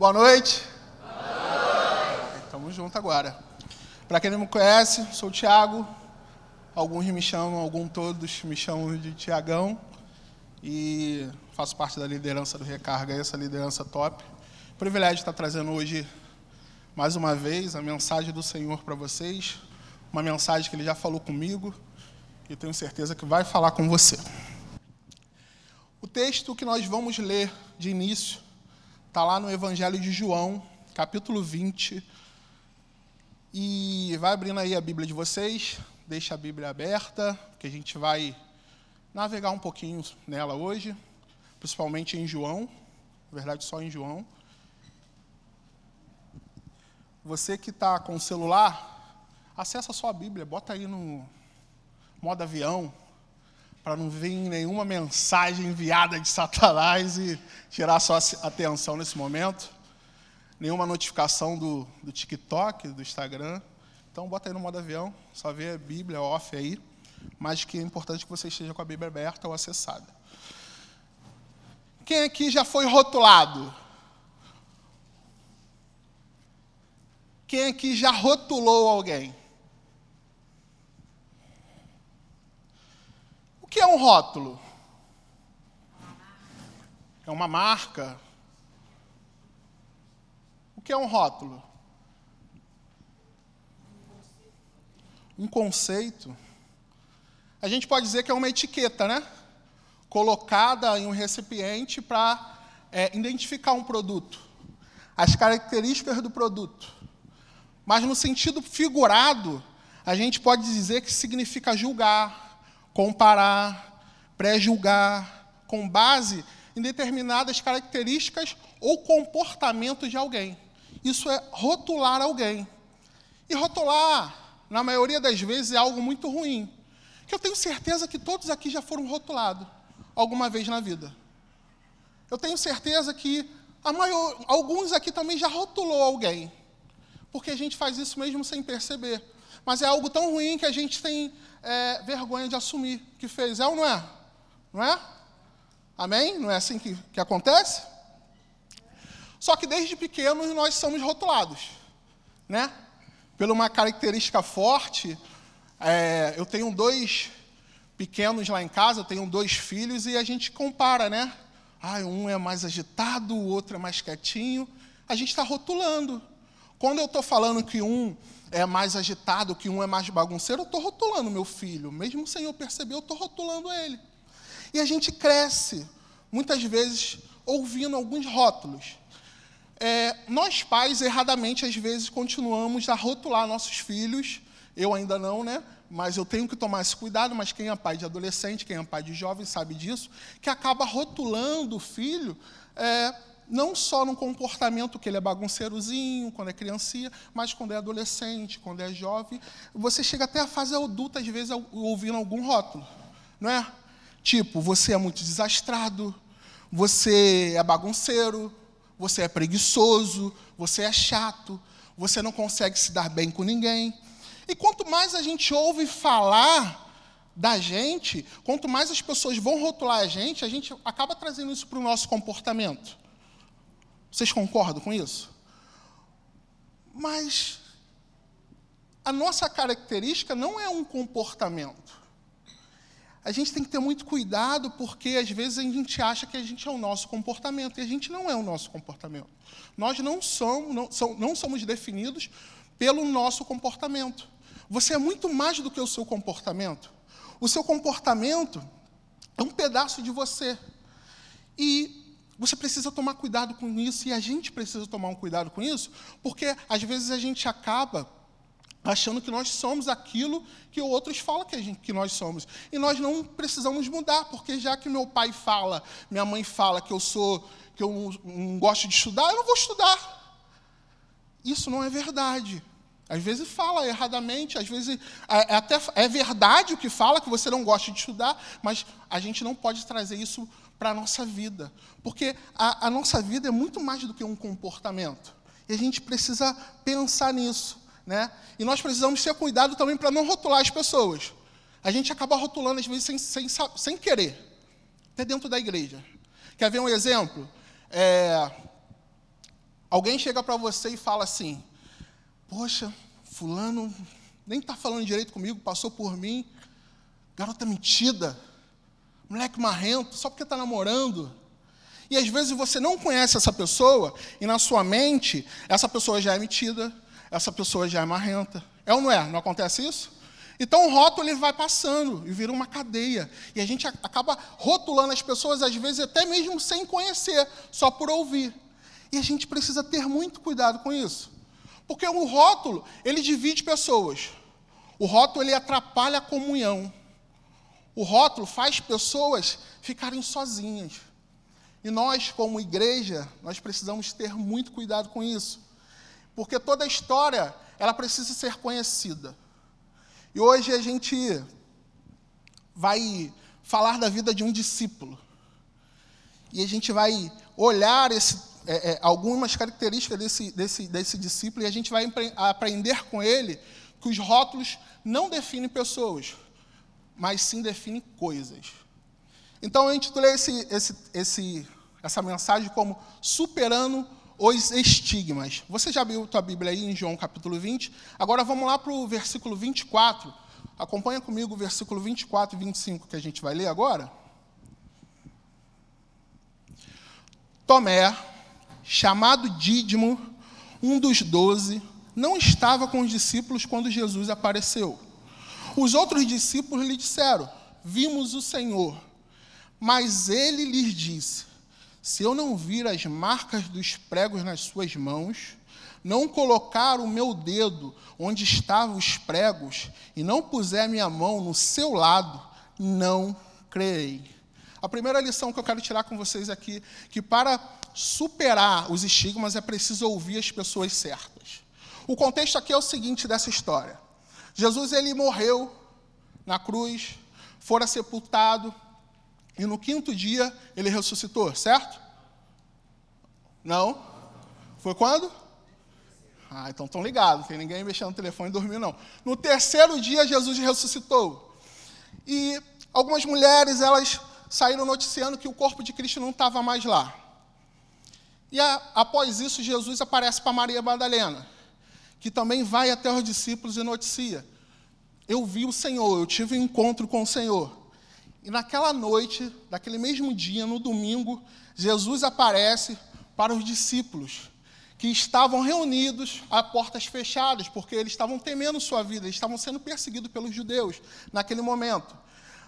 Boa noite. Estamos juntos agora. Para quem não me conhece, sou o Thiago. Alguns me chamam, alguns todos me chamam de Tiagão. E faço parte da liderança do Recarga, essa liderança top. Privilégio estar trazendo hoje, mais uma vez, a mensagem do Senhor para vocês. Uma mensagem que Ele já falou comigo e tenho certeza que vai falar com você. O texto que nós vamos ler de início está lá no Evangelho de João, capítulo 20. E vai abrindo aí a Bíblia de vocês, deixa a Bíblia aberta, que a gente vai navegar um pouquinho nela hoje, principalmente em João, na verdade só em João. Você que está com o celular, acessa a sua Bíblia, bota aí no modo avião, para não vir nenhuma mensagem enviada de Satanás e tirar sua atenção nesse momento. Nenhuma notificação do, do TikTok, do Instagram. Então, bota aí no modo avião, só vê a Bíblia off aí. Mas que é importante que você esteja com a Bíblia aberta ou acessada. Quem aqui já foi rotulado? Quem aqui já rotulou alguém? Que é um rótulo? É uma marca. O que é um rótulo? Um conceito. A gente pode dizer que é uma etiqueta, né? Colocada em um recipiente para é, identificar um produto, as características do produto. Mas no sentido figurado, a gente pode dizer que significa julgar, comparar, pré-julgar, com base em determinadas características ou comportamentos de alguém. Isso é rotular alguém. E rotular, na maioria das vezes, é algo muito ruim. Que eu tenho certeza que todos aqui já foram rotulados alguma vez na vida. Eu tenho certeza que maior, alguns aqui também já rotulou alguém. Porque a gente faz isso mesmo sem perceber. Mas é algo tão ruim que a gente tem é, vergonha de assumir que fez. É ou não é? Não é? Amém? Não é assim que, que acontece? Só que desde pequenos nós somos rotulados, né? Pela uma característica forte, é, eu tenho dois pequenos lá em casa, eu tenho dois filhos e a gente compara, né? Ah, um é mais agitado, o outro é mais quietinho. A gente está rotulando. Quando eu estou falando que um é mais agitado, que um é mais bagunceiro, eu estou rotulando meu filho. Mesmo sem eu perceber, eu estou rotulando ele. E a gente cresce, muitas vezes, ouvindo alguns rótulos. É, nós, pais, erradamente, às vezes, continuamos a rotular nossos filhos. Eu ainda não, né? Mas eu tenho que tomar esse cuidado. Mas quem é pai de adolescente, quem é pai de jovem, sabe disso, que acaba rotulando o filho. É, não só no comportamento que ele é bagunceirozinho, quando é criancinha, mas quando é adolescente, quando é jovem. Você chega até a fase adulta, às vezes, ouvindo algum rótulo, não é? Tipo, você é muito desastrado, você é bagunceiro, você é preguiçoso, você é chato, você não consegue se dar bem com ninguém. E quanto mais a gente ouve falar da gente, quanto mais as pessoas vão rotular a gente, a gente acaba trazendo isso para o nosso comportamento. Vocês concordam com isso? Mas a nossa característica não é um comportamento. A gente tem que ter muito cuidado, porque às vezes a gente acha que a gente é o nosso comportamento, e a gente não é o nosso comportamento. Nós não somos, não, não somos definidos pelo nosso comportamento. Você é muito mais do que o seu comportamento. O seu comportamento é um pedaço de você. E você precisa tomar cuidado com isso e a gente precisa tomar um cuidado com isso, porque às vezes a gente acaba achando que nós somos aquilo que outros falam que, gente, que nós somos. E nós não precisamos mudar, porque já que meu pai fala, minha mãe fala que eu sou que eu não, não gosto de estudar, eu não vou estudar. Isso não é verdade. Às vezes fala erradamente, às vezes é, é até é verdade o que fala que você não gosta de estudar, mas a gente não pode trazer isso para a nossa vida. Porque a, a nossa vida é muito mais do que um comportamento. E a gente precisa pensar nisso. Né? E nós precisamos ter cuidado também para não rotular as pessoas. A gente acaba rotulando, às vezes, sem, sem, sem querer, até dentro da igreja. Quer ver um exemplo? É, Alguém chega para você e fala assim: Poxa, Fulano nem está falando direito comigo, passou por mim, garota metida, moleque marrento, só porque está namorando. E às vezes você não conhece essa pessoa, e na sua mente, essa pessoa já é metida, essa pessoa já é marrenta. É ou não é? Não acontece isso? Então o rótulo ele vai passando e vira uma cadeia. E a gente acaba rotulando as pessoas, às vezes até mesmo sem conhecer, só por ouvir. E a gente precisa ter muito cuidado com isso. Porque o rótulo, ele divide pessoas. O rótulo, ele atrapalha a comunhão. O rótulo faz pessoas ficarem sozinhas. E nós, como igreja, nós precisamos ter muito cuidado com isso. Porque toda a história, ela precisa ser conhecida. E hoje a gente vai falar da vida de um discípulo. E a gente vai olhar esse, é, é, algumas características desse, desse, desse discípulo e a gente vai aprender com ele que os rótulos não definem pessoas, mas sim definem coisas. Então eu intitulei esse, esse, esse, essa mensagem como Superando os Estigmas. Você já abriu a Bíblia aí em João capítulo 20? Agora vamos lá para o versículo 24. Acompanha comigo o versículo 24 e 25 que a gente vai ler agora. Tomé, chamado Dídimo, um dos doze, não estava com os discípulos quando Jesus apareceu. Os outros discípulos lhe disseram: Vimos o Senhor. Mas ele lhes disse: Se eu não vir as marcas dos pregos nas suas mãos, não colocar o meu dedo onde estavam os pregos e não puser minha mão no seu lado, não creei. A primeira lição que eu quero tirar com vocês aqui, que para superar os estigmas é preciso ouvir as pessoas certas. O contexto aqui é o seguinte dessa história. Jesus ele morreu na cruz, fora sepultado, e no quinto dia ele ressuscitou, certo? Não? Foi quando? Ah, então estão ligados, tem ninguém mexendo no telefone e dormiu, não. No terceiro dia, Jesus ressuscitou. E algumas mulheres, elas saíram noticiando que o corpo de Cristo não estava mais lá. E a, após isso, Jesus aparece para Maria Madalena, que também vai até os discípulos e noticia: Eu vi o Senhor, eu tive um encontro com o Senhor. E naquela noite, daquele mesmo dia, no domingo, Jesus aparece para os discípulos que estavam reunidos a portas fechadas, porque eles estavam temendo sua vida, eles estavam sendo perseguidos pelos judeus naquele momento.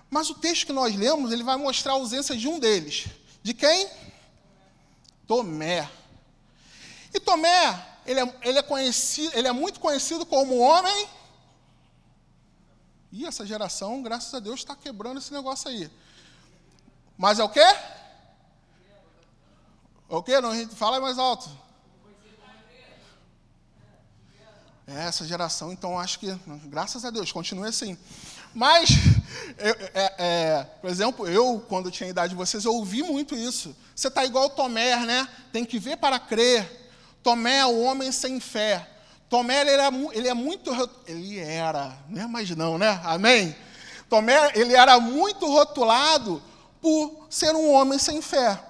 Mas o texto que nós lemos, ele vai mostrar a ausência de um deles. De quem? Tomé. E Tomé, ele é, ele é, conhecido, ele é muito conhecido como homem e essa geração, graças a Deus, está quebrando esse negócio aí. Mas é o quê? É o quê? Não, fala mais alto. É, essa geração, então, acho que, graças a Deus, continue assim. Mas, eu, é, é, por exemplo, eu, quando tinha a idade de vocês, eu ouvi muito isso. Você está igual Tomé, né? Tem que ver para crer. Tomé é o homem sem fé. Tomé, ele, era, ele é muito. Ele era, não é mais não, né? Amém? Tomé, ele era muito rotulado por ser um homem sem fé.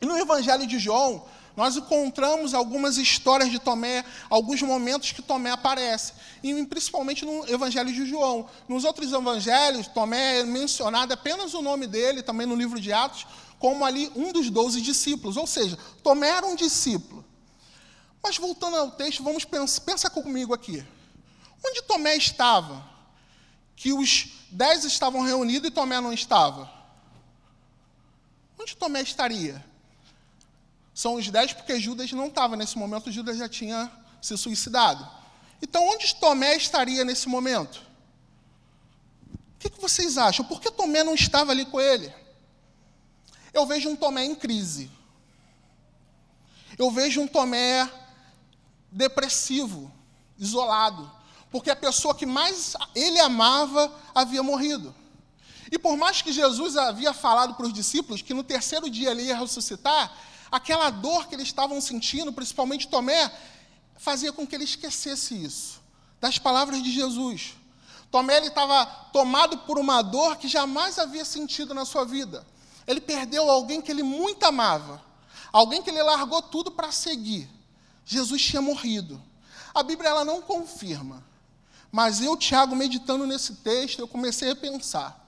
E no Evangelho de João, nós encontramos algumas histórias de Tomé, alguns momentos que Tomé aparece, e principalmente no Evangelho de João. Nos outros evangelhos, Tomé é mencionado apenas o nome dele, também no livro de Atos, como ali um dos doze discípulos. Ou seja, Tomé era um discípulo. Mas voltando ao texto, vamos pensar, pensa comigo aqui. Onde Tomé estava? Que os dez estavam reunidos e Tomé não estava. Onde Tomé estaria? São os dez porque Judas não estava nesse momento, Judas já tinha se suicidado. Então, onde Tomé estaria nesse momento? O que, que vocês acham? Por que Tomé não estava ali com ele? Eu vejo um Tomé em crise. Eu vejo um Tomé depressivo, isolado, porque a pessoa que mais ele amava havia morrido. E por mais que Jesus havia falado para os discípulos que no terceiro dia ele ia ressuscitar, aquela dor que eles estavam sentindo, principalmente Tomé, fazia com que ele esquecesse isso, das palavras de Jesus. Tomé estava tomado por uma dor que jamais havia sentido na sua vida. Ele perdeu alguém que ele muito amava, alguém que ele largou tudo para seguir. Jesus tinha morrido. A Bíblia ela não confirma. Mas eu, Tiago, meditando nesse texto, eu comecei a pensar.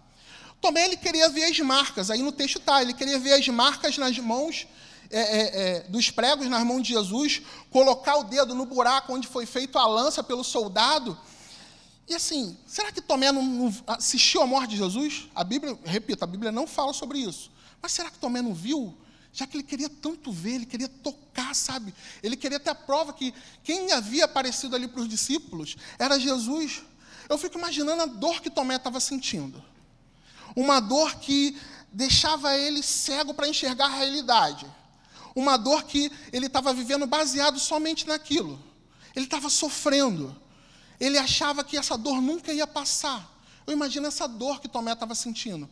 Tomé ele queria ver as marcas, aí no texto está, ele queria ver as marcas nas mãos é, é, é, dos pregos nas mãos de Jesus, colocar o dedo no buraco onde foi feita a lança pelo soldado. E assim, será que Tomé não, não assistiu à morte de Jesus? A Bíblia, repito, a Bíblia não fala sobre isso. Mas será que Tomé não viu? Já que ele queria tanto ver, ele queria tocar, sabe? Ele queria ter a prova que quem havia aparecido ali para os discípulos era Jesus. Eu fico imaginando a dor que Tomé estava sentindo. Uma dor que deixava ele cego para enxergar a realidade. Uma dor que ele estava vivendo baseado somente naquilo. Ele estava sofrendo. Ele achava que essa dor nunca ia passar. Eu imagino essa dor que Tomé estava sentindo.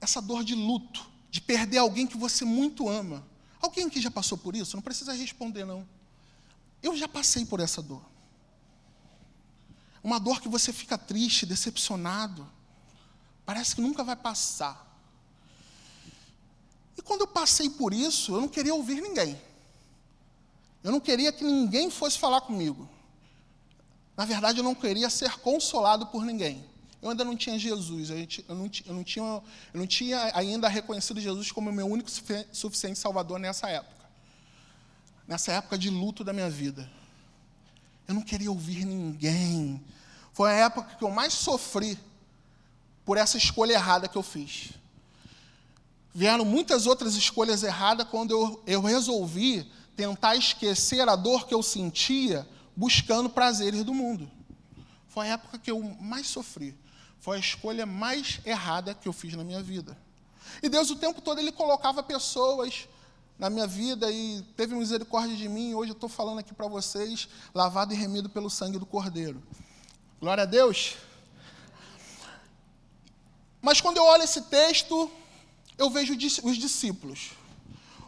Essa dor de luto, de perder alguém que você muito ama. Alguém que já passou por isso? Não precisa responder, não. Eu já passei por essa dor. Uma dor que você fica triste, decepcionado. Parece que nunca vai passar. E quando eu passei por isso, eu não queria ouvir ninguém. Eu não queria que ninguém fosse falar comigo. Na verdade, eu não queria ser consolado por ninguém. Eu ainda não tinha Jesus, eu não, eu não, tinha, eu não tinha ainda reconhecido Jesus como meu único suficiente Salvador nessa época. Nessa época de luto da minha vida. Eu não queria ouvir ninguém. Foi a época que eu mais sofri por essa escolha errada que eu fiz. Vieram muitas outras escolhas erradas quando eu, eu resolvi tentar esquecer a dor que eu sentia buscando prazeres do mundo. Foi a época que eu mais sofri. Foi a escolha mais errada que eu fiz na minha vida. E Deus o tempo todo ele colocava pessoas na minha vida e teve misericórdia de mim. Hoje eu estou falando aqui para vocês, lavado e remido pelo sangue do Cordeiro. Glória a Deus. Mas quando eu olho esse texto, eu vejo os discípulos.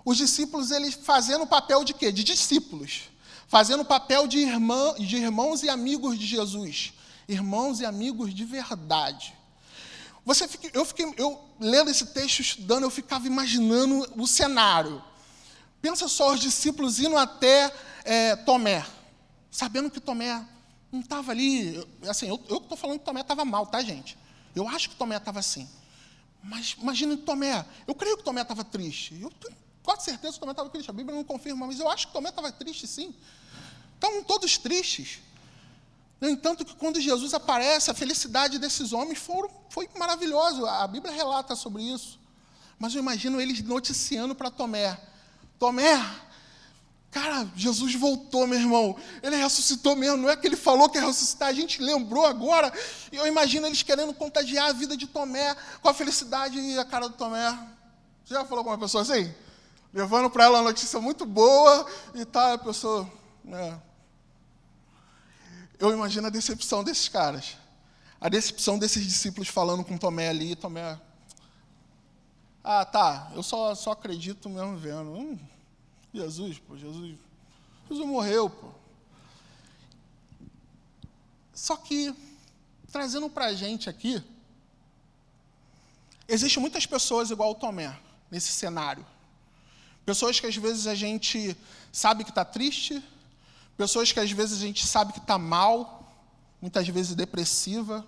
Os discípulos eles fazendo o papel de quê? De discípulos fazendo o papel de, irmã, de irmãos e amigos de Jesus, irmãos e amigos de verdade. Você fica, eu fiquei, eu lendo esse texto, estudando, eu ficava imaginando o cenário. Pensa só os discípulos indo até é, Tomé, sabendo que Tomé não estava ali. Assim, eu estou falando que Tomé estava mal, tá, gente? Eu acho que Tomé estava assim. Mas imagina Tomé. Eu creio que Tomé estava triste. Eu tenho quase certeza que Tomé estava triste. A Bíblia não confirma, mas eu acho que Tomé estava triste, sim. Estavam todos tristes. No entanto, que quando Jesus aparece, a felicidade desses homens foram, foi maravilhosa. A Bíblia relata sobre isso. Mas eu imagino eles noticiando para Tomé: Tomé, cara, Jesus voltou, meu irmão. Ele ressuscitou mesmo. Não é que ele falou que ia ressuscitar, a gente lembrou agora. E eu imagino eles querendo contagiar a vida de Tomé com a felicidade e a cara do Tomé. Você já falou com uma pessoa assim? Levando para ela uma notícia muito boa e tá, a pessoa. É, eu imagino a decepção desses caras. A decepção desses discípulos falando com Tomé ali, Tomé. Ah, tá, eu só, só acredito mesmo vendo. Hum, Jesus, pô, Jesus. Jesus morreu, pô. Só que, trazendo para a gente aqui, existem muitas pessoas igual o Tomé, nesse cenário. Pessoas que às vezes a gente sabe que está triste, Pessoas que às vezes a gente sabe que está mal, muitas vezes depressiva,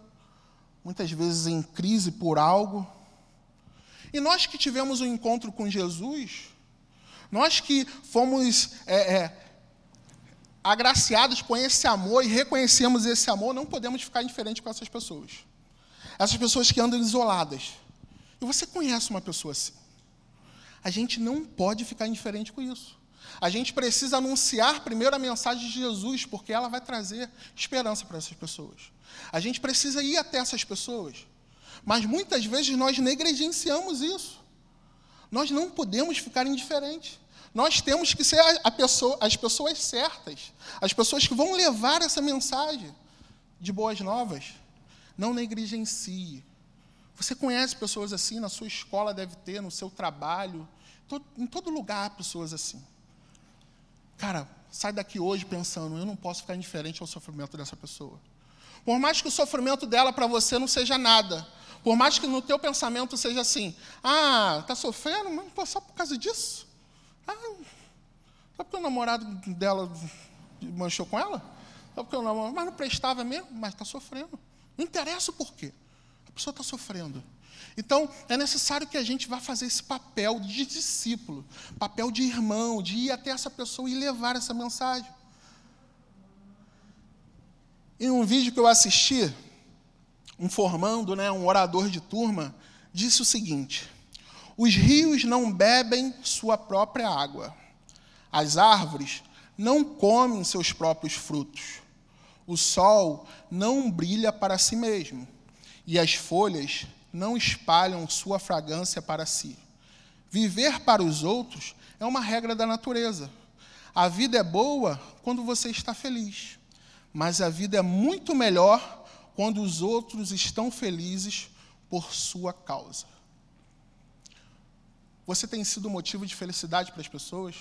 muitas vezes em crise por algo. E nós que tivemos um encontro com Jesus, nós que fomos é, é, agraciados com esse amor e reconhecemos esse amor, não podemos ficar indiferentes com essas pessoas. Essas pessoas que andam isoladas. E você conhece uma pessoa assim. A gente não pode ficar indiferente com isso. A gente precisa anunciar primeiro a mensagem de Jesus, porque ela vai trazer esperança para essas pessoas. A gente precisa ir até essas pessoas. Mas muitas vezes nós negligenciamos isso. Nós não podemos ficar indiferentes. Nós temos que ser pessoa, as pessoas certas, as pessoas que vão levar essa mensagem de boas novas. Não negligencie. Você conhece pessoas assim, na sua escola deve ter, no seu trabalho, em todo lugar há pessoas assim. Cara, sai daqui hoje pensando, eu não posso ficar indiferente ao sofrimento dessa pessoa. Por mais que o sofrimento dela para você não seja nada, por mais que no teu pensamento seja assim, ah, está sofrendo, mas só por causa disso? Ah, Só porque o namorado dela manchou com ela? Só porque o namorado, mas não prestava mesmo, mas está sofrendo. Não interessa o porquê. A pessoa está sofrendo. Então, é necessário que a gente vá fazer esse papel de discípulo, papel de irmão, de ir até essa pessoa e levar essa mensagem. Em um vídeo que eu assisti, um formando, né, um orador de turma, disse o seguinte: Os rios não bebem sua própria água, as árvores não comem seus próprios frutos, o sol não brilha para si mesmo, e as folhas não espalham sua fragrância para si. Viver para os outros é uma regra da natureza. A vida é boa quando você está feliz, mas a vida é muito melhor quando os outros estão felizes por sua causa. Você tem sido motivo de felicidade para as pessoas?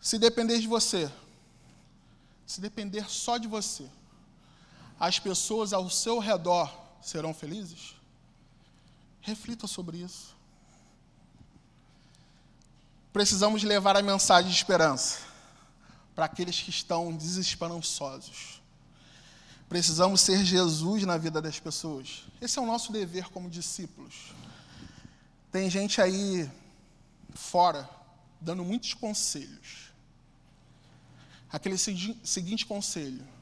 Se depender de você, se depender só de você, as pessoas ao seu redor serão felizes? Reflita sobre isso. Precisamos levar a mensagem de esperança para aqueles que estão desesperançosos. Precisamos ser Jesus na vida das pessoas. Esse é o nosso dever como discípulos. Tem gente aí fora dando muitos conselhos. Aquele seguinte conselho: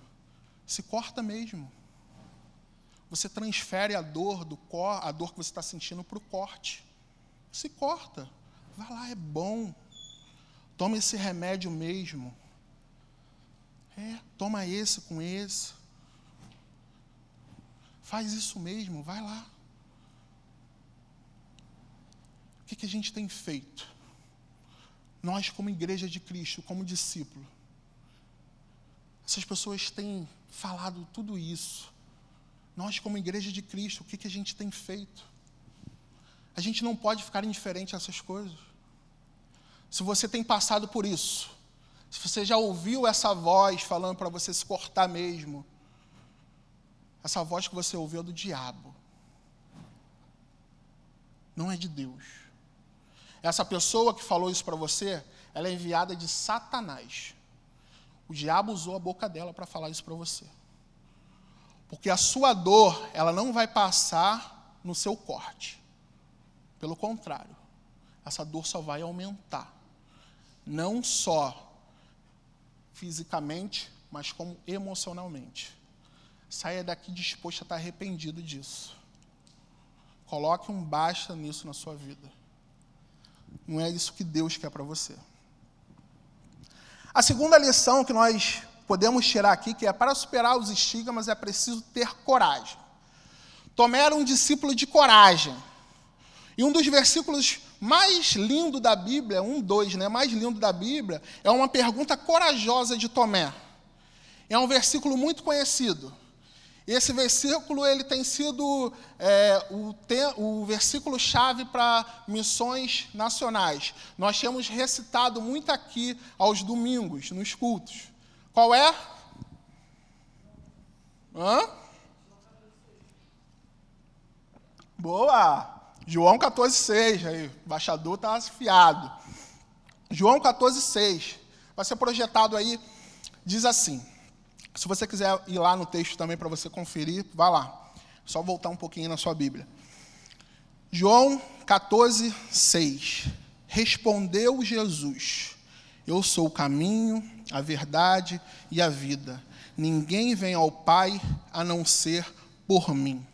se corta mesmo. Você transfere a dor do cor, a dor que você está sentindo para o corte. Se corta. Vai lá, é bom. Toma esse remédio mesmo. É, toma esse com esse. Faz isso mesmo, vai lá. O que, que a gente tem feito? Nós, como igreja de Cristo, como discípulo, essas pessoas têm falado tudo isso. Nós, como igreja de Cristo, o que, que a gente tem feito? A gente não pode ficar indiferente a essas coisas. Se você tem passado por isso, se você já ouviu essa voz falando para você se cortar mesmo, essa voz que você ouviu é do diabo, não é de Deus. Essa pessoa que falou isso para você, ela é enviada de Satanás. O diabo usou a boca dela para falar isso para você. Porque a sua dor, ela não vai passar no seu corte. Pelo contrário, essa dor só vai aumentar. Não só fisicamente, mas como emocionalmente. Saia daqui disposto a estar arrependido disso. Coloque um basta nisso na sua vida. Não é isso que Deus quer para você. A segunda lição que nós podemos tirar aqui, que é para superar os estigmas é preciso ter coragem. Tomé era um discípulo de coragem. E um dos versículos mais lindo da Bíblia, um, dois, né, mais lindo da Bíblia, é uma pergunta corajosa de Tomé. É um versículo muito conhecido. Esse versículo ele tem sido é, o, te, o versículo-chave para missões nacionais. Nós temos recitado muito aqui aos domingos, nos cultos. Qual é? Hã? Boa! João 14,6. Aí, o baixador está afiado. João 14,6. Vai ser projetado aí, diz assim. Se você quiser ir lá no texto também para você conferir, vá lá. Só voltar um pouquinho na sua Bíblia. João 14, 6. Respondeu Jesus: Eu sou o caminho, a verdade e a vida. Ninguém vem ao Pai a não ser por mim.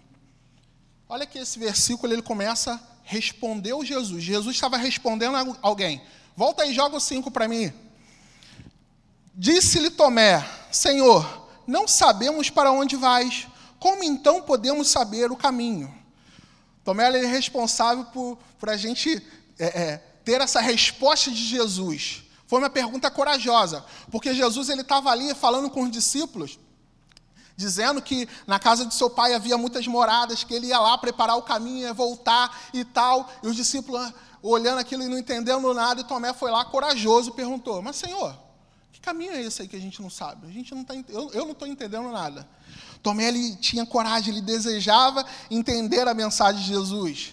Olha que esse versículo ele começa respondeu Jesus. Jesus estava respondendo a alguém. Volta aí, joga o 5 para mim. Disse-lhe Tomé: Senhor, não sabemos para onde vais, como então podemos saber o caminho? Tomé é responsável por, por a gente é, é, ter essa resposta de Jesus. Foi uma pergunta corajosa, porque Jesus ele estava ali falando com os discípulos, dizendo que na casa de seu pai havia muitas moradas, que ele ia lá preparar o caminho, ia voltar e tal. E os discípulos ah, olhando aquilo e não entendendo nada, e Tomé foi lá corajoso e perguntou: Mas Senhor, que caminho é esse aí que a gente não sabe? A gente não tá, eu, eu não estou entendendo nada. Tomé ele tinha coragem, ele desejava entender a mensagem de Jesus.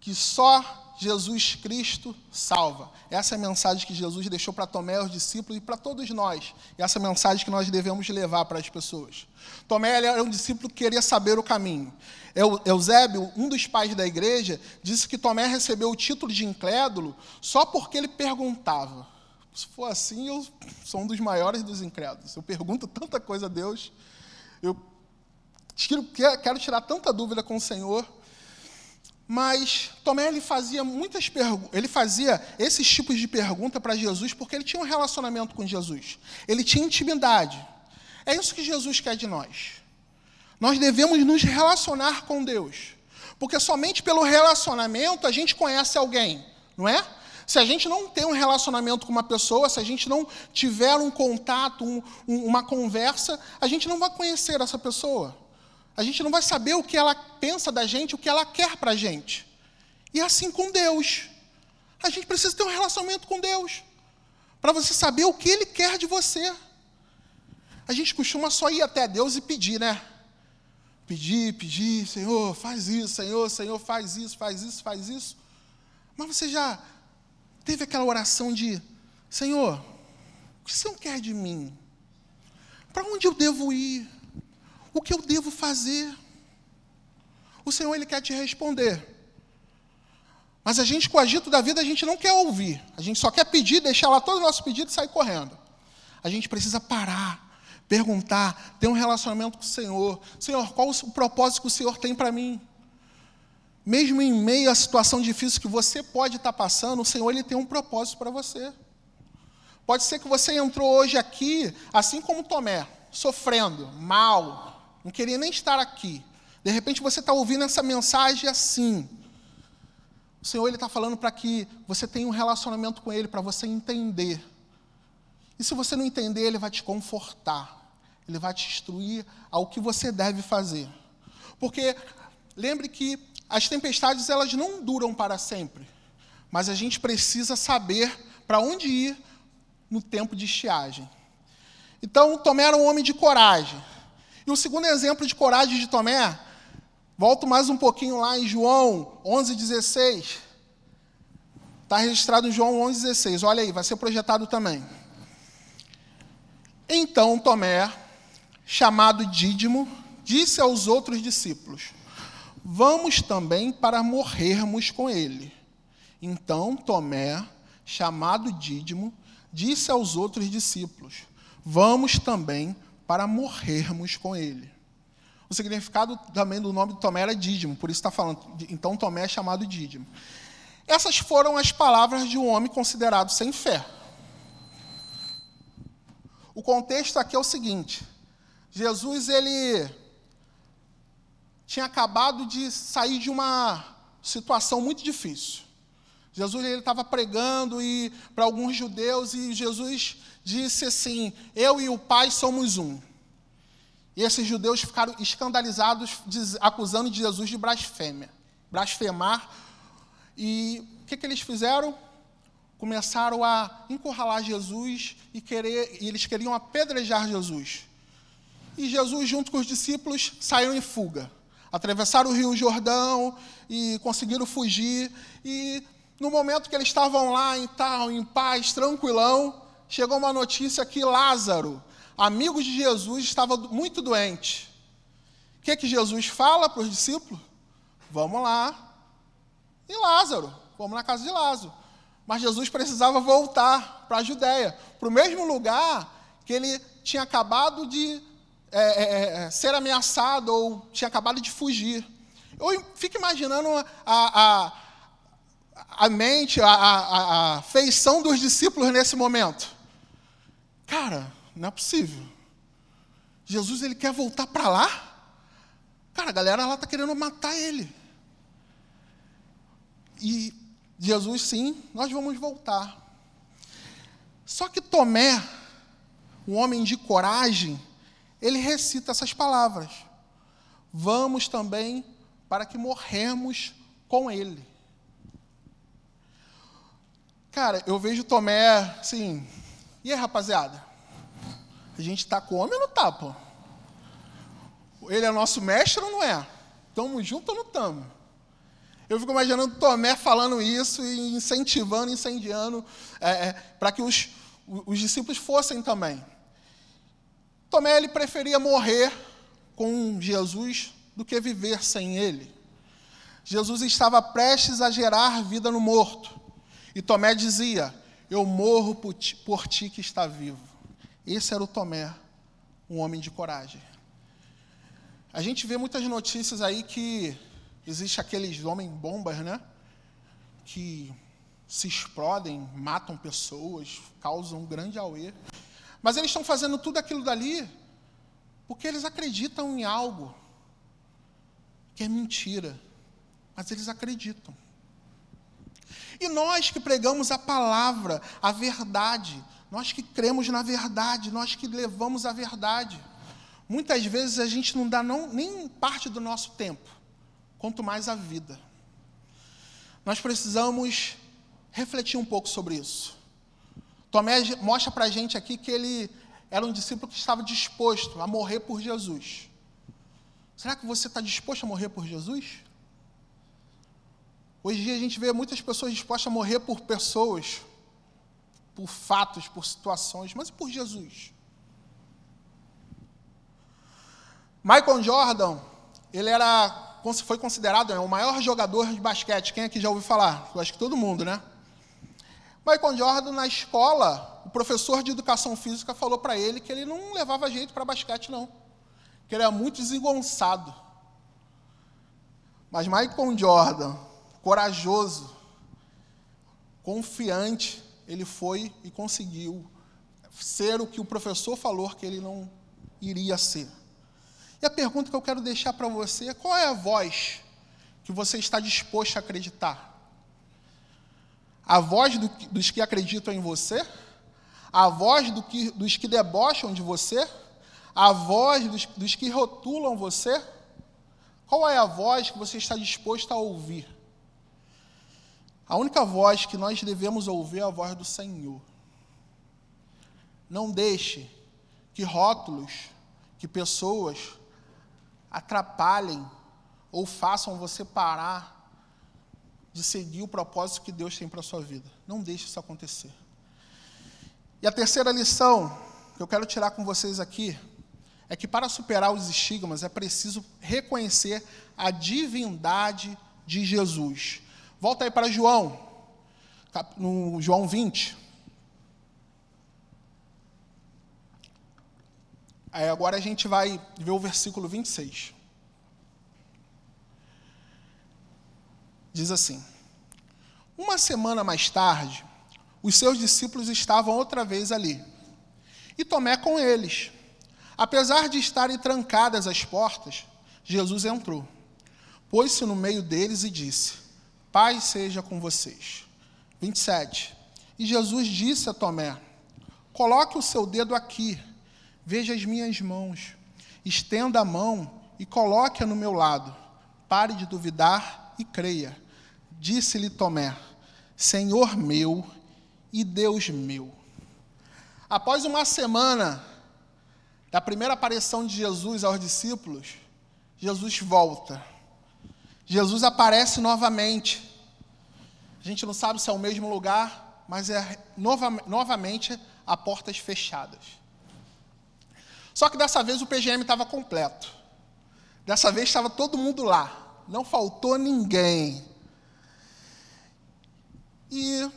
Que só Jesus Cristo salva. Essa é a mensagem que Jesus deixou para Tomé, os discípulos e para todos nós. E essa é a mensagem que nós devemos levar para as pessoas. Tomé era um discípulo que queria saber o caminho. Eusébio, um dos pais da igreja, disse que Tomé recebeu o título de incrédulo só porque ele perguntava. Se for assim, eu sou um dos maiores dos incrédulos. Eu pergunto tanta coisa a Deus, eu quero tirar tanta dúvida com o Senhor, mas Tomé ele fazia muitas perguntas, ele fazia esses tipos de pergunta para Jesus porque ele tinha um relacionamento com Jesus. Ele tinha intimidade. É isso que Jesus quer de nós. Nós devemos nos relacionar com Deus. Porque somente pelo relacionamento a gente conhece alguém, não é? Se a gente não tem um relacionamento com uma pessoa, se a gente não tiver um contato, um, um, uma conversa, a gente não vai conhecer essa pessoa. A gente não vai saber o que ela pensa da gente, o que ela quer para a gente. E assim com Deus. A gente precisa ter um relacionamento com Deus. Para você saber o que Ele quer de você. A gente costuma só ir até Deus e pedir, né? Pedir, pedir, Senhor, faz isso, Senhor, Senhor, faz isso, faz isso, faz isso. Mas você já teve aquela oração de: Senhor, o que o Senhor quer de mim? Para onde eu devo ir? O que eu devo fazer? O Senhor ele quer te responder. Mas a gente, com o agito da vida, a gente não quer ouvir. A gente só quer pedir, deixar lá todo o nosso pedido e sair correndo. A gente precisa parar, perguntar, ter um relacionamento com o Senhor. Senhor, qual o propósito que o Senhor tem para mim? Mesmo em meio à situação difícil que você pode estar passando, o Senhor ele tem um propósito para você. Pode ser que você entrou hoje aqui, assim como Tomé, sofrendo, mal, não queria nem estar aqui. De repente você está ouvindo essa mensagem assim. O Senhor ele está falando para que você tenha um relacionamento com Ele, para você entender. E se você não entender, Ele vai te confortar. Ele vai te instruir ao que você deve fazer. Porque lembre que as tempestades elas não duram para sempre. Mas a gente precisa saber para onde ir no tempo de estiagem. Então, Tomé era um homem de coragem. E o segundo exemplo de coragem de Tomé, volto mais um pouquinho lá em João 11,16. Está registrado em João 11,16. Olha aí, vai ser projetado também. Então Tomé, chamado Dídimo, disse aos outros discípulos: Vamos também para morrermos com ele. Então Tomé, chamado Dídimo, disse aos outros discípulos: Vamos também para morrermos com ele. O significado também do nome de Tomé era Dídimo, por isso está falando. Então Tomé é chamado Dídimo. Essas foram as palavras de um homem considerado sem fé. O contexto aqui é o seguinte: Jesus ele tinha acabado de sair de uma situação muito difícil. Jesus ele estava pregando e para alguns judeus e Jesus disse assim: Eu e o Pai somos um. E esses judeus ficaram escandalizados, acusando de Jesus de blasfêmia, blasfemar. E o que, que eles fizeram? Começaram a encurralar Jesus e, querer, e eles queriam apedrejar Jesus. E Jesus, junto com os discípulos, saíram em fuga. Atravessaram o Rio Jordão e conseguiram fugir. E no momento que eles estavam lá em tal, em paz, tranquilão, chegou uma notícia que Lázaro, amigo de Jesus, estava muito doente. O que, que Jesus fala para os discípulos? Vamos lá em Lázaro, vamos na casa de Lázaro. Mas Jesus precisava voltar para a Judéia, para o mesmo lugar que ele tinha acabado de é, é, é, é, ser ameaçado ou tinha acabado de fugir. Eu fico imaginando a, a, a mente, a, a, a feição dos discípulos nesse momento. Cara, não é possível. Jesus ele quer voltar para lá? Cara, a galera lá está querendo matar ele. E Jesus, sim, nós vamos voltar. Só que Tomé, um homem de coragem, ele recita essas palavras. Vamos também para que morremos com ele. Cara, eu vejo Tomé, assim, e aí, rapaziada? A gente está com homem ou não está, pô? Ele é nosso mestre ou não é? Estamos juntos ou não estamos? Eu fico imaginando Tomé falando isso e incentivando, incendiando, é, é, para que os, os discípulos fossem também. Tomé ele preferia morrer com Jesus do que viver sem ele. Jesus estava prestes a gerar vida no morto. E Tomé dizia: Eu morro por ti, por ti que está vivo. Esse era o Tomé, um homem de coragem. A gente vê muitas notícias aí que existe aqueles homens bombas, né? Que se explodem, matam pessoas, causam um grande auê. Mas eles estão fazendo tudo aquilo dali porque eles acreditam em algo que é mentira mas eles acreditam. E nós que pregamos a palavra, a verdade, nós que cremos na verdade, nós que levamos a verdade, muitas vezes a gente não dá não, nem parte do nosso tempo, quanto mais a vida. Nós precisamos refletir um pouco sobre isso. Tomé mostra para a gente aqui que ele era um discípulo que estava disposto a morrer por Jesus. Será que você está disposto a morrer por Jesus? Hoje em dia a gente vê muitas pessoas dispostas a morrer por pessoas, por fatos, por situações, mas e por Jesus? Michael Jordan, ele era, foi considerado né, o maior jogador de basquete. Quem aqui já ouviu falar? Eu acho que todo mundo, né? Michael Jordan, na escola, o professor de educação física falou para ele que ele não levava jeito para basquete, não. Que ele era muito desengonçado. Mas Michael Jordan, corajoso, confiante, ele foi e conseguiu ser o que o professor falou que ele não iria ser. E a pergunta que eu quero deixar para você é: qual é a voz que você está disposto a acreditar? A voz do, dos que acreditam em você? A voz do que, dos que debocham de você? A voz dos, dos que rotulam você? Qual é a voz que você está disposto a ouvir? A única voz que nós devemos ouvir é a voz do Senhor. Não deixe que rótulos, que pessoas atrapalhem ou façam você parar de seguir o propósito que Deus tem para a sua vida. Não deixe isso acontecer. E a terceira lição que eu quero tirar com vocês aqui é que para superar os estigmas é preciso reconhecer a divindade de Jesus. Volta aí para João, no João 20. Aí agora a gente vai ver o versículo 26. Diz assim: Uma semana mais tarde, os seus discípulos estavam outra vez ali, e Tomé com eles. Apesar de estarem trancadas as portas, Jesus entrou, pôs-se no meio deles e disse: Paz seja com vocês. 27. E Jesus disse a Tomé: Coloque o seu dedo aqui, veja as minhas mãos. Estenda a mão e coloque-a no meu lado. Pare de duvidar e creia. Disse-lhe Tomé: Senhor meu e Deus meu. Após uma semana da primeira aparição de Jesus aos discípulos, Jesus volta Jesus aparece novamente. A gente não sabe se é o mesmo lugar, mas é nova, novamente a portas fechadas. Só que dessa vez o PGM estava completo. Dessa vez estava todo mundo lá. Não faltou ninguém. E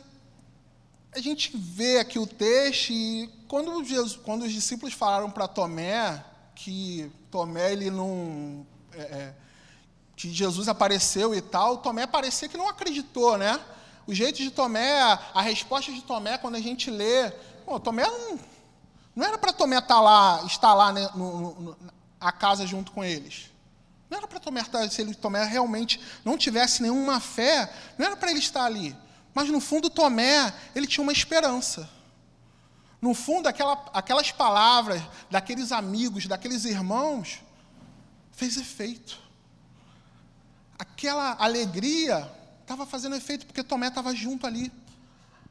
a gente vê aqui o texto e quando, Jesus, quando os discípulos falaram para Tomé que Tomé ele não é, é que Jesus apareceu e tal, Tomé parecia que não acreditou, né? O jeito de Tomé, a resposta de Tomé, quando a gente lê, pô, Tomé não, não era para Tomé estar tá lá, estar lá né, no, no, a casa junto com eles. Não era para Tomé estar, se ele, Tomé realmente não tivesse nenhuma fé, não era para ele estar ali. Mas no fundo, Tomé, ele tinha uma esperança. No fundo, aquela, aquelas palavras daqueles amigos, daqueles irmãos, fez efeito aquela alegria estava fazendo efeito, porque Tomé estava junto ali.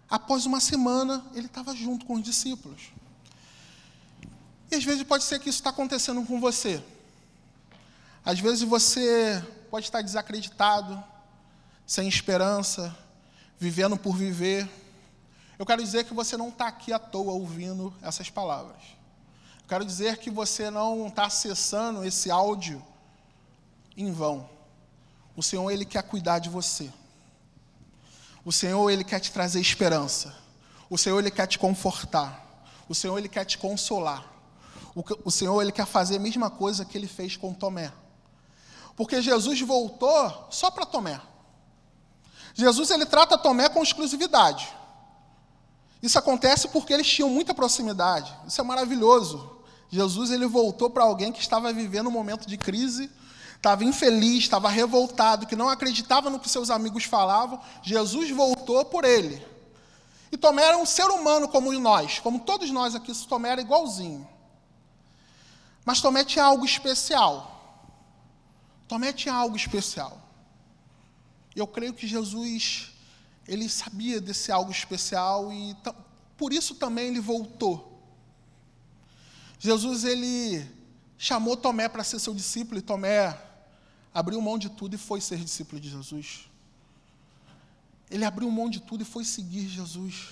Após uma semana, ele estava junto com os discípulos. E às vezes pode ser que isso está acontecendo com você. Às vezes você pode estar desacreditado, sem esperança, vivendo por viver, eu quero dizer que você não está aqui à toa ouvindo essas palavras. Eu quero dizer que você não está acessando esse áudio em vão. O Senhor, Ele quer cuidar de você. O Senhor, Ele quer te trazer esperança. O Senhor, Ele quer te confortar. O Senhor, Ele quer te consolar. O, Senhor, Ele quer fazer a mesma coisa que Ele fez com Tomé. Porque Jesus voltou só para Tomé. Jesus, Ele trata Tomé com exclusividade. Isso acontece porque eles tinham muita proximidade. Isso é maravilhoso. Jesus, Ele voltou para alguém que estava vivendo um momento de crise, estava infeliz, estava revoltado, que não acreditava no que seus amigos falavam. Jesus voltou por ele. E Tomé era um ser humano como nós, como todos nós aqui, Tomé era igualzinho. Mas Tomé tinha algo especial. Tomé tinha algo especial. E eu creio que Jesus, ele sabia desse algo especial e por isso também ele voltou. Jesus, ele chamou Tomé para ser seu discípulo e Tomé abriu mão de tudo e foi ser discípulo de Jesus. Ele abriu mão de tudo e foi seguir Jesus.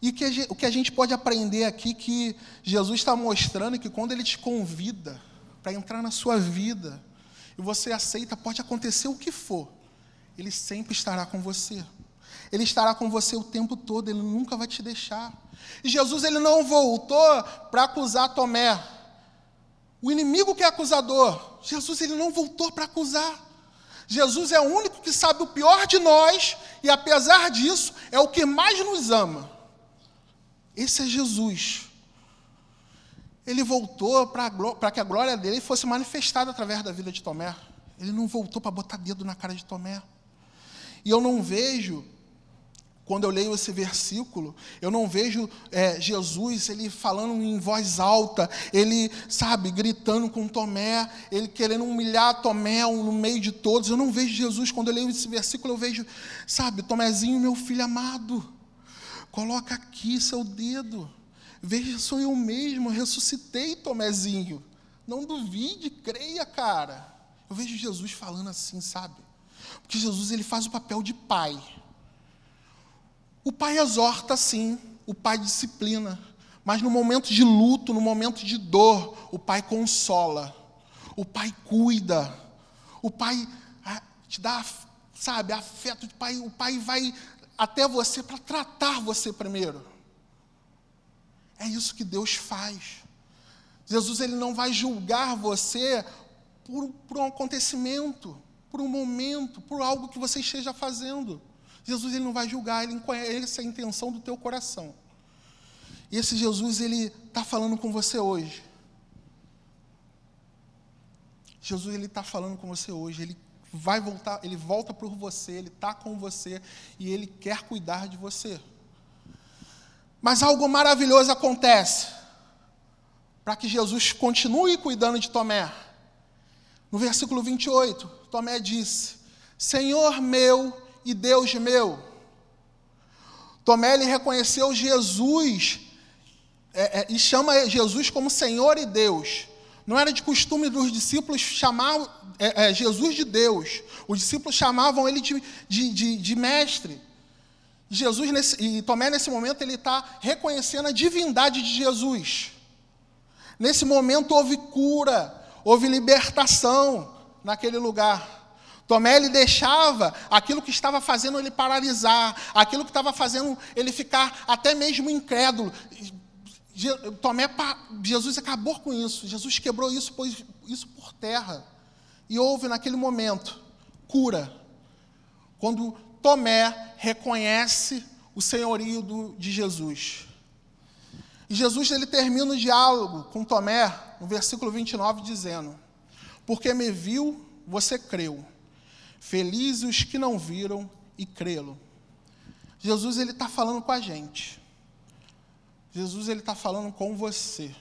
E o que a gente pode aprender aqui que Jesus está mostrando que quando Ele te convida para entrar na sua vida e você aceita, pode acontecer o que for, Ele sempre estará com você. Ele estará com você o tempo todo, Ele nunca vai te deixar. E Jesus ele não voltou para acusar Tomé. O inimigo que é acusador, Jesus ele não voltou para acusar. Jesus é o único que sabe o pior de nós e, apesar disso, é o que mais nos ama. Esse é Jesus. Ele voltou para que a glória dele fosse manifestada através da vida de Tomé. Ele não voltou para botar dedo na cara de Tomé. E eu não vejo quando eu leio esse versículo, eu não vejo é, Jesus ele falando em voz alta, ele, sabe, gritando com Tomé, ele querendo humilhar Tomé no meio de todos. Eu não vejo Jesus, quando eu leio esse versículo, eu vejo, sabe, Tomézinho, meu filho amado, coloca aqui seu dedo, veja, sou eu mesmo, ressuscitei Tomézinho. Não duvide, creia, cara. Eu vejo Jesus falando assim, sabe? Porque Jesus ele faz o papel de pai. O pai exorta, sim, o pai disciplina, mas no momento de luto, no momento de dor, o pai consola, o pai cuida, o pai ah, te dá, sabe, afeto, o pai, o pai vai até você para tratar você primeiro. É isso que Deus faz. Jesus ele não vai julgar você por, por um acontecimento, por um momento, por algo que você esteja fazendo. Jesus ele não vai julgar, ele conhece a intenção do teu coração. E esse Jesus ele está falando com você hoje. Jesus ele está falando com você hoje. Ele vai voltar, ele volta por você, ele está com você e ele quer cuidar de você. Mas algo maravilhoso acontece para que Jesus continue cuidando de Tomé. No versículo 28, Tomé disse: Senhor meu e Deus meu. Tomé ele reconheceu Jesus é, é, e chama Jesus como Senhor e Deus. Não era de costume dos discípulos chamar é, é, Jesus de Deus. Os discípulos chamavam ele de, de, de, de mestre. Jesus nesse, e Tomé nesse momento ele está reconhecendo a divindade de Jesus. Nesse momento houve cura, houve libertação naquele lugar. Tomé ele deixava aquilo que estava fazendo ele paralisar, aquilo que estava fazendo ele ficar até mesmo incrédulo. Tomé, Jesus acabou com isso, Jesus quebrou isso, pôs isso por terra. E houve naquele momento cura. Quando Tomé reconhece o senhorio do, de Jesus. E Jesus ele termina o diálogo com Tomé no versículo 29 dizendo: Porque me viu, você creu. Felizes os que não viram e crê-lo. Jesus ele está falando com a gente. Jesus ele está falando com você.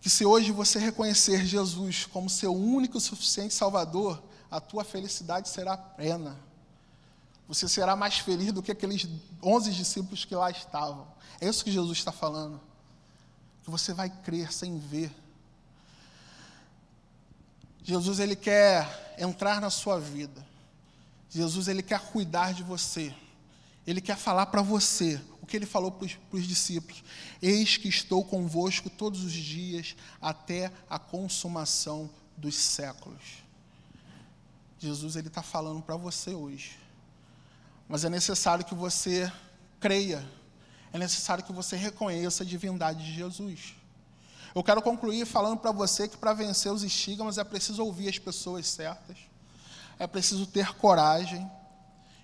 Que se hoje você reconhecer Jesus como seu único e suficiente Salvador, a tua felicidade será plena. Você será mais feliz do que aqueles onze discípulos que lá estavam. É isso que Jesus está falando. Que você vai crer sem ver. Jesus ele quer entrar na sua vida. Jesus ele quer cuidar de você. Ele quer falar para você o que ele falou para os discípulos: Eis que estou convosco todos os dias até a consumação dos séculos. Jesus ele está falando para você hoje. Mas é necessário que você creia, é necessário que você reconheça a divindade de Jesus. Eu quero concluir falando para você que para vencer os estigmas é preciso ouvir as pessoas certas, é preciso ter coragem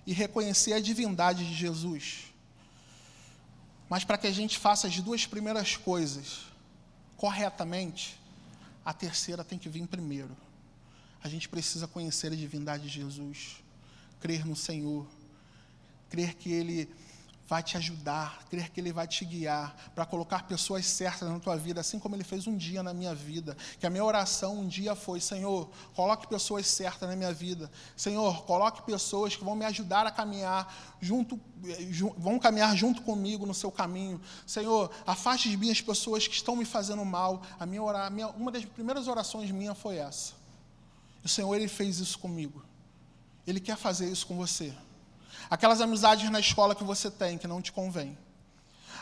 e reconhecer a divindade de Jesus. Mas para que a gente faça as duas primeiras coisas corretamente, a terceira tem que vir primeiro. A gente precisa conhecer a divindade de Jesus, crer no Senhor, crer que Ele vai te ajudar, crer que Ele vai te guiar para colocar pessoas certas na tua vida, assim como Ele fez um dia na minha vida. Que a minha oração um dia foi: Senhor, coloque pessoas certas na minha vida. Senhor, coloque pessoas que vão me ajudar a caminhar junto, vão caminhar junto comigo no seu caminho. Senhor, afaste de mim as pessoas que estão me fazendo mal. A minha, a minha uma das primeiras orações minha foi essa. O Senhor, Ele fez isso comigo. Ele quer fazer isso com você. Aquelas amizades na escola que você tem que não te convém.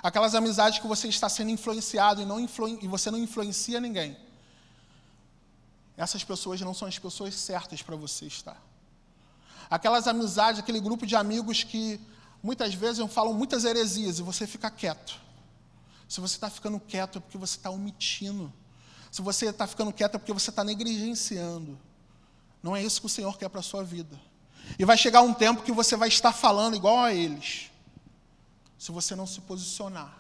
Aquelas amizades que você está sendo influenciado e, não influ, e você não influencia ninguém. Essas pessoas não são as pessoas certas para você estar. Aquelas amizades, aquele grupo de amigos que muitas vezes falam muitas heresias e você fica quieto. Se você está ficando quieto é porque você está omitindo. Se você está ficando quieto é porque você está negligenciando. Não é isso que o Senhor quer para a sua vida. E vai chegar um tempo que você vai estar falando igual a eles, se você não se posicionar.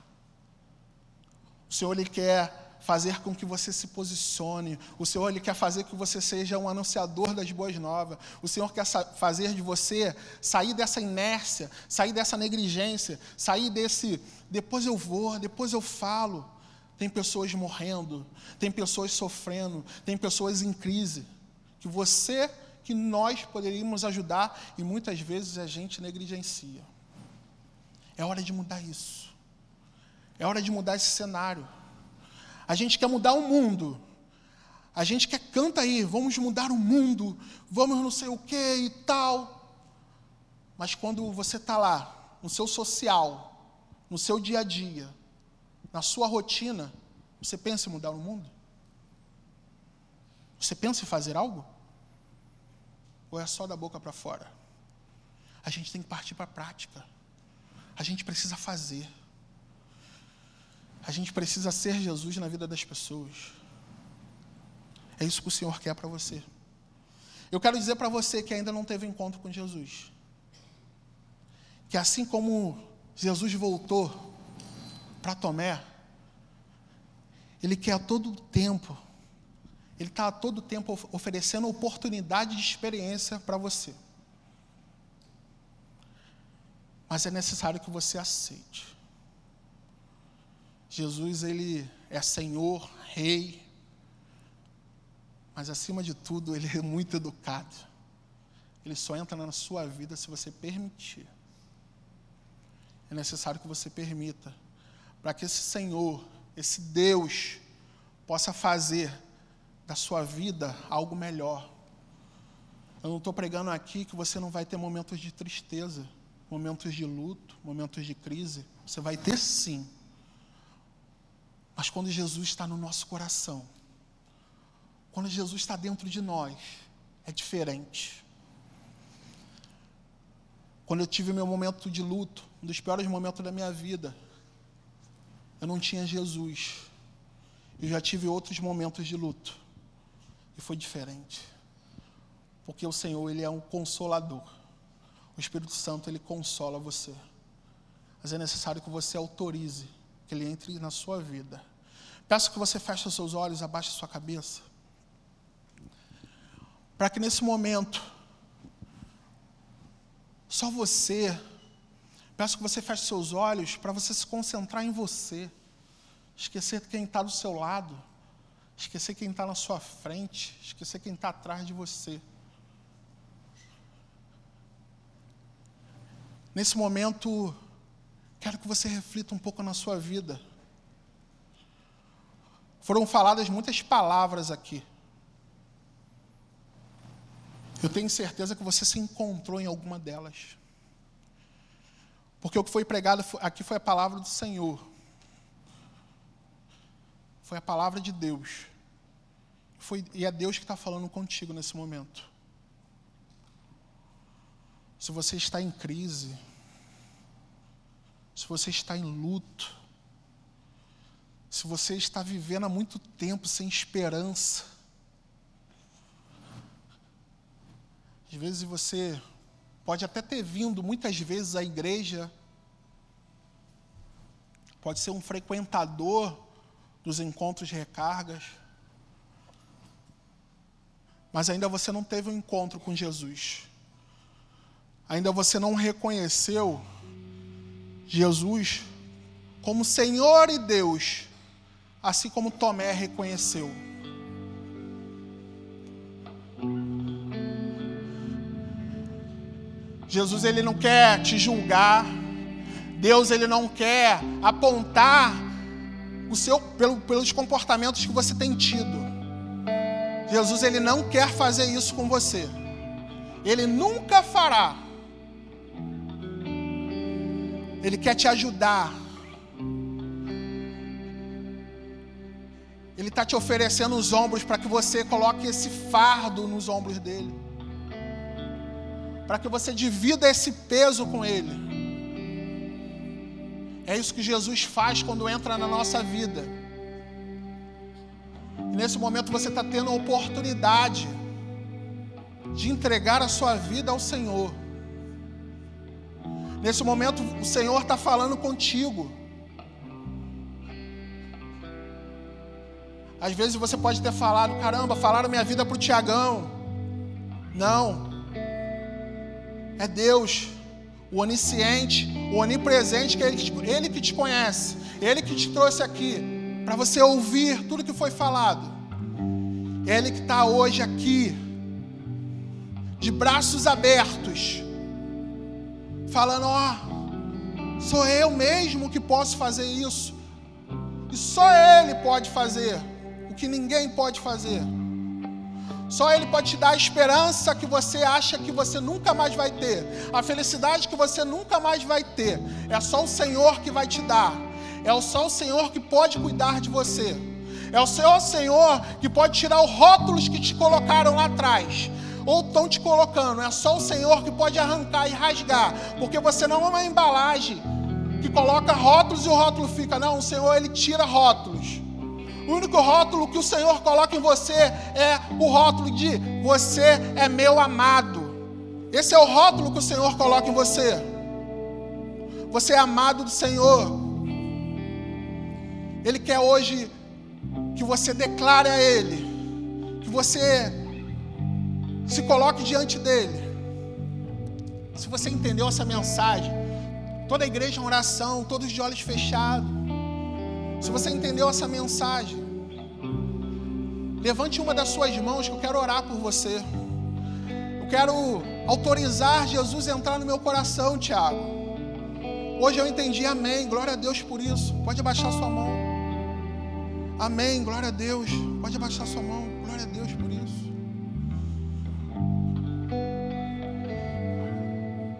O Senhor ele quer fazer com que você se posicione. O Senhor ele quer fazer que você seja um anunciador das boas novas. O Senhor quer fazer de você sair dessa inércia, sair dessa negligência, sair desse depois eu vou, depois eu falo. Tem pessoas morrendo, tem pessoas sofrendo, tem pessoas em crise. Que você que nós poderíamos ajudar e muitas vezes a gente negligencia. É hora de mudar isso. É hora de mudar esse cenário. A gente quer mudar o mundo. A gente quer canta aí, vamos mudar o mundo, vamos não sei o que e tal. Mas quando você está lá, no seu social, no seu dia a dia, na sua rotina, você pensa em mudar o mundo? Você pensa em fazer algo? Ou é só da boca para fora? A gente tem que partir para a prática. A gente precisa fazer. A gente precisa ser Jesus na vida das pessoas. É isso que o Senhor quer para você. Eu quero dizer para você que ainda não teve encontro com Jesus. Que assim como Jesus voltou para Tomé, Ele quer a todo tempo ele está a todo tempo oferecendo oportunidade de experiência para você. Mas é necessário que você aceite. Jesus, ele é Senhor, Rei, mas acima de tudo, ele é muito educado. Ele só entra na sua vida se você permitir. É necessário que você permita, para que esse Senhor, esse Deus, possa fazer da sua vida algo melhor. Eu não estou pregando aqui que você não vai ter momentos de tristeza, momentos de luto, momentos de crise. Você vai ter sim. Mas quando Jesus está no nosso coração, quando Jesus está dentro de nós, é diferente. Quando eu tive meu momento de luto, um dos piores momentos da minha vida, eu não tinha Jesus. Eu já tive outros momentos de luto. E foi diferente. Porque o Senhor, Ele é um consolador. O Espírito Santo, Ele consola você. Mas é necessário que você autorize que Ele entre na sua vida. Peço que você feche os seus olhos, abaixe sua cabeça. Para que nesse momento, só você, peço que você feche seus olhos para você se concentrar em você, esquecer quem está do seu lado esquecer quem está na sua frente, esquecer quem está atrás de você. Nesse momento, quero que você reflita um pouco na sua vida. Foram faladas muitas palavras aqui. Eu tenho certeza que você se encontrou em alguma delas. Porque o que foi pregado aqui foi a palavra do Senhor. Foi a palavra de Deus. Foi, e é Deus que está falando contigo nesse momento. Se você está em crise, se você está em luto, se você está vivendo há muito tempo sem esperança, às vezes você pode até ter vindo muitas vezes à igreja, pode ser um frequentador dos encontros de recargas, mas ainda você não teve um encontro com Jesus. Ainda você não reconheceu Jesus como Senhor e Deus, assim como Tomé reconheceu. Jesus ele não quer te julgar. Deus ele não quer apontar o seu pelo, pelos comportamentos que você tem tido. Jesus ele não quer fazer isso com você. Ele nunca fará. Ele quer te ajudar. Ele está te oferecendo os ombros para que você coloque esse fardo nos ombros dele para que você divida esse peso com Ele. É isso que Jesus faz quando entra na nossa vida. E nesse momento você está tendo a oportunidade de entregar a sua vida ao Senhor. Nesse momento o Senhor está falando contigo. Às vezes você pode ter falado, caramba, falaram minha vida para o Tiagão. Não. É Deus, o onisciente, o onipresente, que é ele, ele que te conhece, Ele que te trouxe aqui, para você ouvir tudo que foi falado. Ele que está hoje aqui, de braços abertos, falando: Ó, oh, sou eu mesmo que posso fazer isso, e só Ele pode fazer o que ninguém pode fazer. Só Ele pode te dar a esperança que você acha que você nunca mais vai ter, a felicidade que você nunca mais vai ter. É só o Senhor que vai te dar. É só o Senhor que pode cuidar de você. É o Senhor, Senhor, que pode tirar os rótulos que te colocaram lá atrás. Ou estão te colocando. É só o Senhor que pode arrancar e rasgar. Porque você não é uma embalagem que coloca rótulos e o rótulo fica. Não, o Senhor, Ele tira rótulos. O único rótulo que o Senhor coloca em você é o rótulo de você é meu amado. Esse é o rótulo que o Senhor coloca em você. Você é amado do Senhor. Ele quer hoje que você declare a Ele, que você se coloque diante dEle. Se você entendeu essa mensagem, toda a igreja em oração, todos de olhos fechados. Se você entendeu essa mensagem, levante uma das suas mãos que eu quero orar por você. Eu quero autorizar Jesus a entrar no meu coração, Tiago. Hoje eu entendi, amém. Glória a Deus por isso. Pode abaixar sua mão. Amém, glória a Deus. Pode abaixar sua mão. Glória a Deus por isso.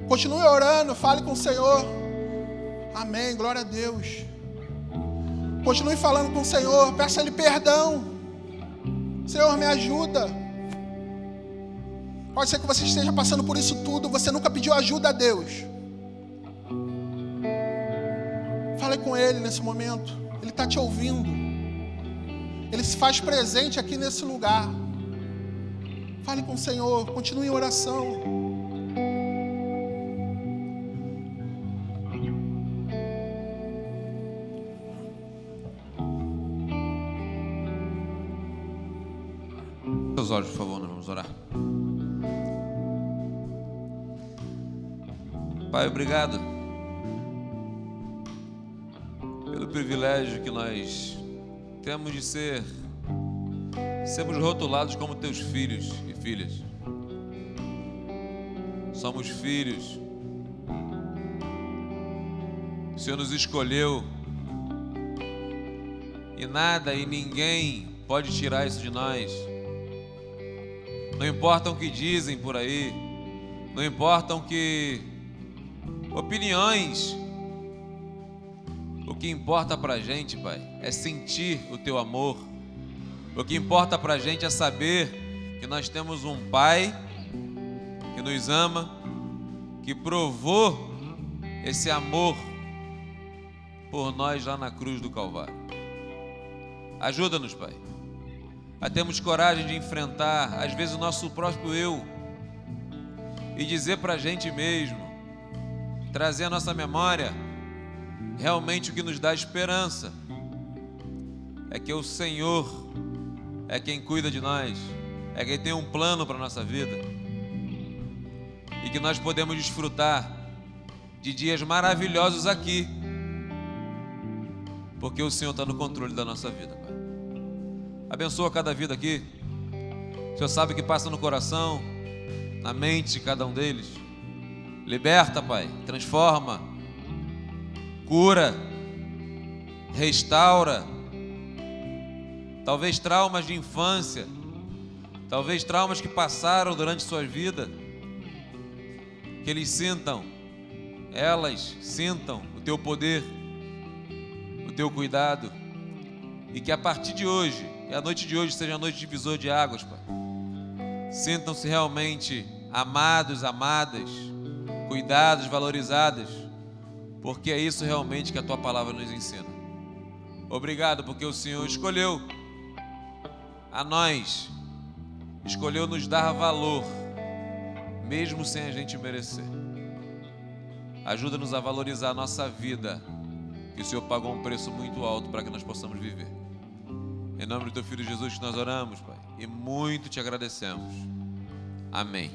Continue orando, fale com o Senhor. Amém, glória a Deus. Continue falando com o Senhor, peça Ele perdão. Senhor, me ajuda. Pode ser que você esteja passando por isso tudo, você nunca pediu ajuda a Deus. Fale com Ele nesse momento, Ele está te ouvindo. Ele se faz presente aqui nesse lugar. Fale com o Senhor, continue em oração. Pai, obrigado pelo privilégio que nós temos de ser sermos rotulados como teus filhos e filhas. Somos filhos. O Senhor nos escolheu e nada e ninguém pode tirar isso de nós. Não importam o que dizem por aí, não importam que opiniões. O que importa pra gente, Pai, é sentir o teu amor. O que importa pra gente é saber que nós temos um Pai que nos ama, que provou esse amor por nós lá na cruz do Calvário. Ajuda-nos, Pai, a termos coragem de enfrentar, às vezes, o nosso próprio eu e dizer para a gente mesmo, trazer à nossa memória realmente o que nos dá esperança é que o Senhor é quem cuida de nós, é quem tem um plano para a nossa vida e que nós podemos desfrutar de dias maravilhosos aqui, porque o Senhor está no controle da nossa vida, Pai. Abençoa cada vida aqui. O Senhor sabe o que passa no coração, na mente de cada um deles. Liberta, Pai, transforma, cura, restaura. Talvez traumas de infância, talvez traumas que passaram durante sua vida, que eles sintam, elas sintam o teu poder, o teu cuidado, e que a partir de hoje, que a noite de hoje seja a noite divisor de águas, Pai. Sintam-se realmente amados, amadas, cuidados, valorizadas, porque é isso realmente que a tua palavra nos ensina. Obrigado, porque o Senhor escolheu a nós, escolheu nos dar valor, mesmo sem a gente merecer. Ajuda-nos a valorizar a nossa vida, que o Senhor pagou um preço muito alto para que nós possamos viver. Em nome do teu filho Jesus que nós oramos, Pai, e muito te agradecemos. Amém.